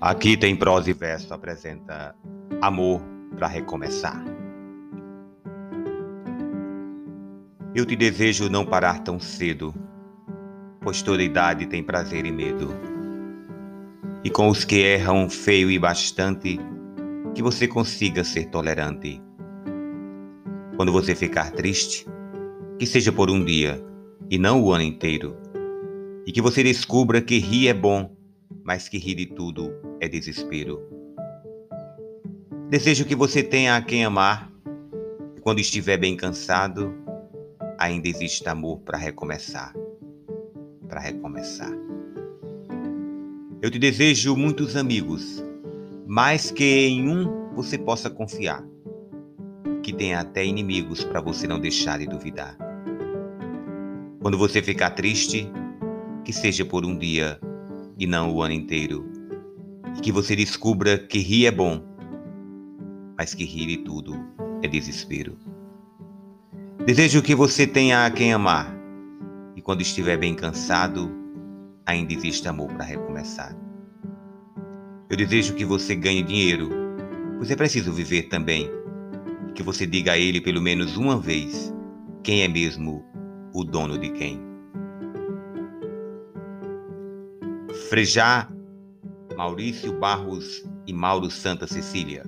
Aqui tem prosa e verso apresenta Amor para recomeçar. Eu te desejo não parar tão cedo, pois toda idade tem prazer e medo. E com os que erram feio e bastante, que você consiga ser tolerante. Quando você ficar triste, que seja por um dia e não o ano inteiro. E que você descubra que rir é bom, mas que rir de tudo é desespero. Desejo que você tenha a quem amar. E quando estiver bem cansado, ainda existe amor para recomeçar. Para recomeçar. Eu te desejo muitos amigos, mais que em um você possa confiar. Que tenha até inimigos para você não deixar de duvidar. Quando você ficar triste, que seja por um dia e não o ano inteiro. E que você descubra que rir é bom, mas que rir de tudo é desespero. Desejo que você tenha a quem amar e quando estiver bem cansado, ainda existe amor para recomeçar. Eu desejo que você ganhe dinheiro, pois é preciso viver também, e que você diga a ele pelo menos uma vez quem é mesmo o dono de quem. Frejá, Maurício Barros e Mauro Santa Cecília.